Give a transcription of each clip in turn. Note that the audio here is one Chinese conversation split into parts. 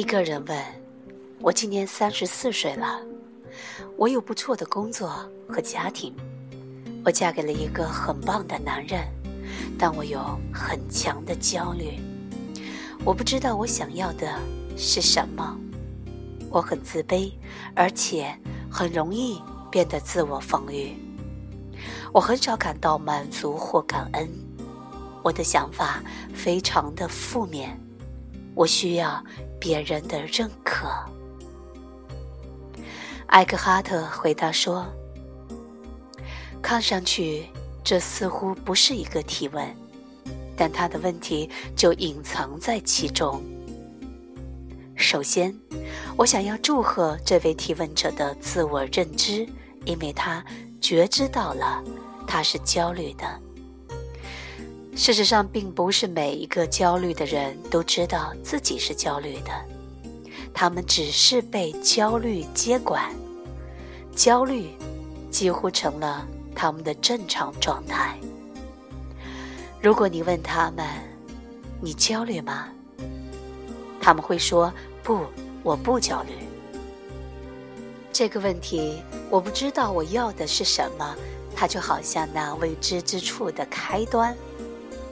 一个人问：“我今年三十四岁了，我有不错的工作和家庭，我嫁给了一个很棒的男人，但我有很强的焦虑。我不知道我想要的是什么，我很自卑，而且很容易变得自我防御。我很少感到满足或感恩，我的想法非常的负面。”我需要别人的认可。艾克哈特回答说：“看上去这似乎不是一个提问，但他的问题就隐藏在其中。首先，我想要祝贺这位提问者的自我认知，因为他觉知到了他是焦虑的。”事实上，并不是每一个焦虑的人都知道自己是焦虑的，他们只是被焦虑接管，焦虑几乎成了他们的正常状态。如果你问他们：“你焦虑吗？”他们会说：“不，我不焦虑。”这个问题，我不知道我要的是什么，它就好像那未知之处的开端。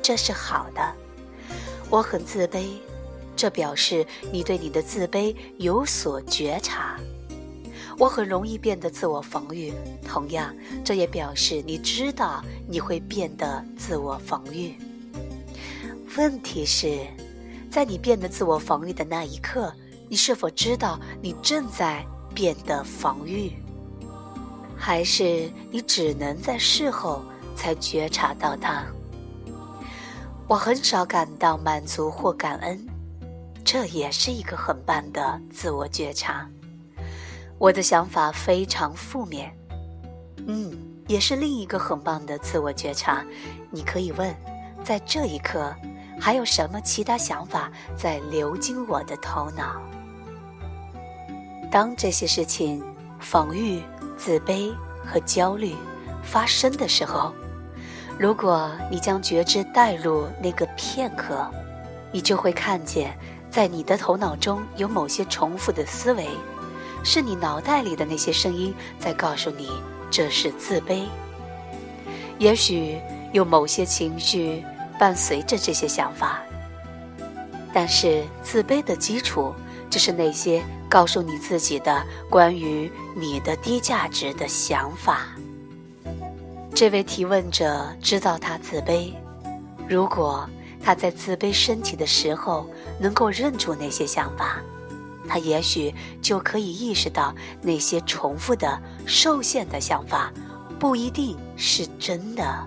这是好的，我很自卑，这表示你对你的自卑有所觉察。我很容易变得自我防御，同样，这也表示你知道你会变得自我防御。问题是，在你变得自我防御的那一刻，你是否知道你正在变得防御，还是你只能在事后才觉察到它？我很少感到满足或感恩，这也是一个很棒的自我觉察。我的想法非常负面，嗯，也是另一个很棒的自我觉察。你可以问，在这一刻，还有什么其他想法在流经我的头脑？当这些事情——防御、自卑和焦虑——发生的时候。如果你将觉知带入那个片刻，你就会看见，在你的头脑中有某些重复的思维，是你脑袋里的那些声音在告诉你这是自卑。也许有某些情绪伴随着这些想法，但是自卑的基础就是那些告诉你自己的关于你的低价值的想法。这位提问者知道他自卑。如果他在自卑升起的时候能够认出那些想法，他也许就可以意识到那些重复的受限的想法不一定是真的。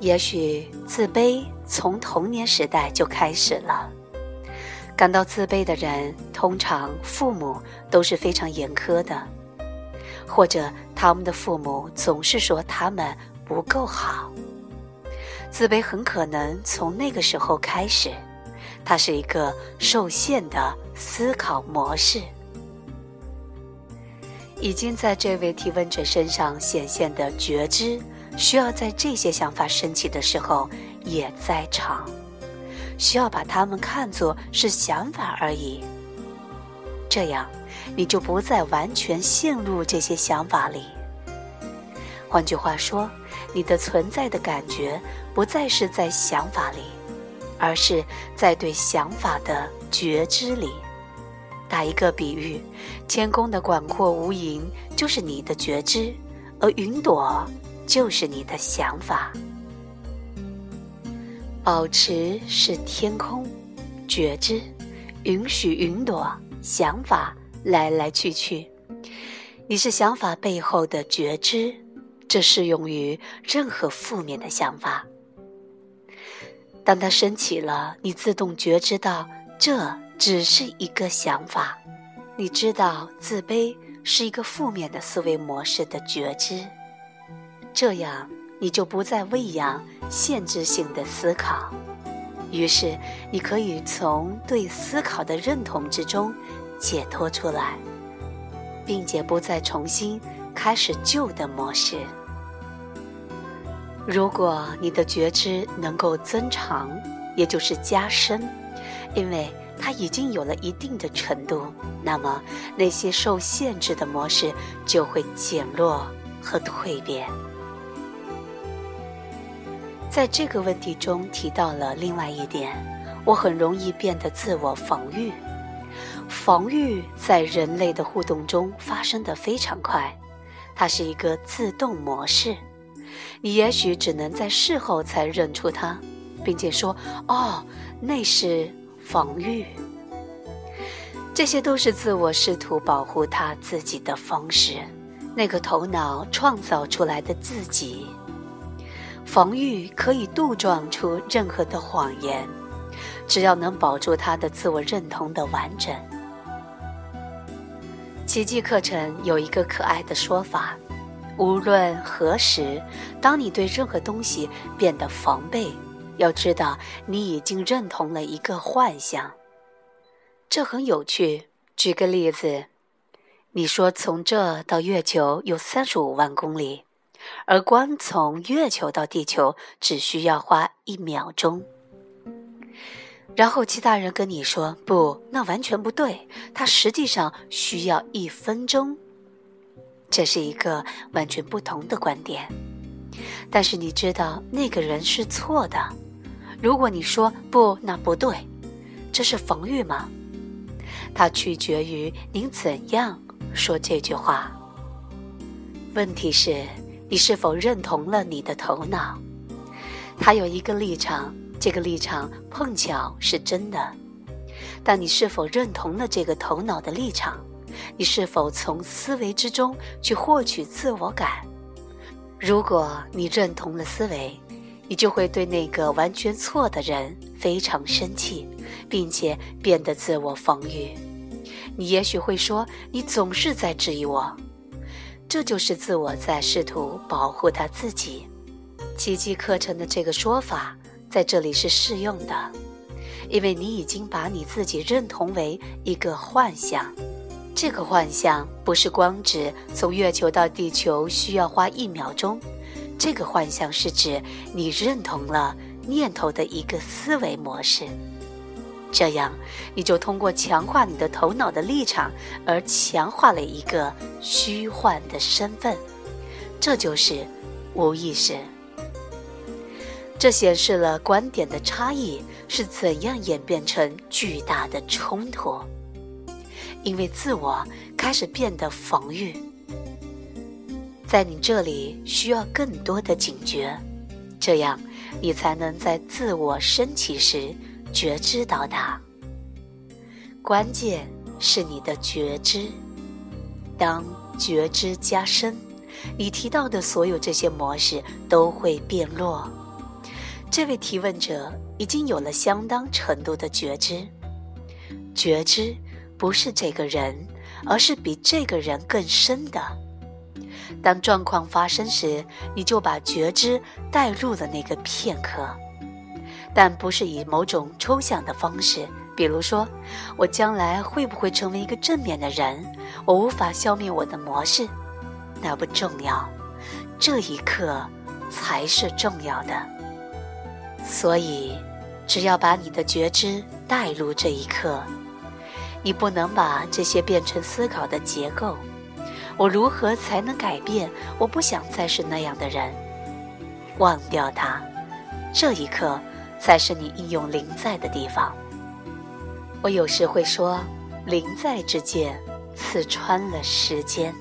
也许自卑从童年时代就开始了。感到自卑的人，通常父母都是非常严苛的。或者他们的父母总是说他们不够好，自卑很可能从那个时候开始，它是一个受限的思考模式，已经在这位提问者身上显现的觉知，需要在这些想法升起的时候也在场，需要把它们看作是想法而已，这样。你就不再完全陷入这些想法里。换句话说，你的存在的感觉不再是在想法里，而是在对想法的觉知里。打一个比喻，天空的广阔无垠就是你的觉知，而云朵就是你的想法。保持是天空，觉知，允许云朵想法。来来去去，你是想法背后的觉知，这适用于任何负面的想法。当它升起了，你自动觉知到这只是一个想法。你知道自卑是一个负面的思维模式的觉知，这样你就不再喂养限制性的思考，于是你可以从对思考的认同之中。解脱出来，并且不再重新开始旧的模式。如果你的觉知能够增长，也就是加深，因为它已经有了一定的程度，那么那些受限制的模式就会减弱和蜕变。在这个问题中提到了另外一点，我很容易变得自我防御。防御在人类的互动中发生的非常快，它是一个自动模式。你也许只能在事后才认出它，并且说：“哦，那是防御。”这些都是自我试图保护他自己的方式，那个头脑创造出来的自己。防御可以杜撞出任何的谎言，只要能保住他的自我认同的完整。奇迹课程有一个可爱的说法：无论何时，当你对任何东西变得防备，要知道你已经认同了一个幻象。这很有趣。举个例子，你说从这到月球有三十五万公里。而光从月球到地球只需要花一秒钟。然后其他人跟你说：“不，那完全不对，他实际上需要一分钟。”这是一个完全不同的观点。但是你知道那个人是错的。如果你说“不，那不对”，这是防御吗？它取决于您怎样说这句话。问题是。你是否认同了你的头脑？他有一个立场，这个立场碰巧是真的。但你是否认同了这个头脑的立场？你是否从思维之中去获取自我感？如果你认同了思维，你就会对那个完全错的人非常生气，并且变得自我防御。你也许会说：“你总是在质疑我。”这就是自我在试图保护他自己。奇迹课程的这个说法在这里是适用的，因为你已经把你自己认同为一个幻象。这个幻象不是光指从月球到地球需要花一秒钟，这个幻象是指你认同了念头的一个思维模式。这样，你就通过强化你的头脑的立场，而强化了一个虚幻的身份，这就是无意识。这显示了观点的差异是怎样演变成巨大的冲突，因为自我开始变得防御。在你这里需要更多的警觉，这样你才能在自我升起时。觉知到它，关键是你的觉知。当觉知加深，你提到的所有这些模式都会变弱。这位提问者已经有了相当程度的觉知。觉知不是这个人，而是比这个人更深的。当状况发生时，你就把觉知带入了那个片刻。但不是以某种抽象的方式，比如说，我将来会不会成为一个正面的人？我无法消灭我的模式，那不重要，这一刻才是重要的。所以，只要把你的觉知带入这一刻，你不能把这些变成思考的结构。我如何才能改变？我不想再是那样的人。忘掉它，这一刻。才是你应用灵在的地方。我有时会说，灵在之剑刺穿了时间。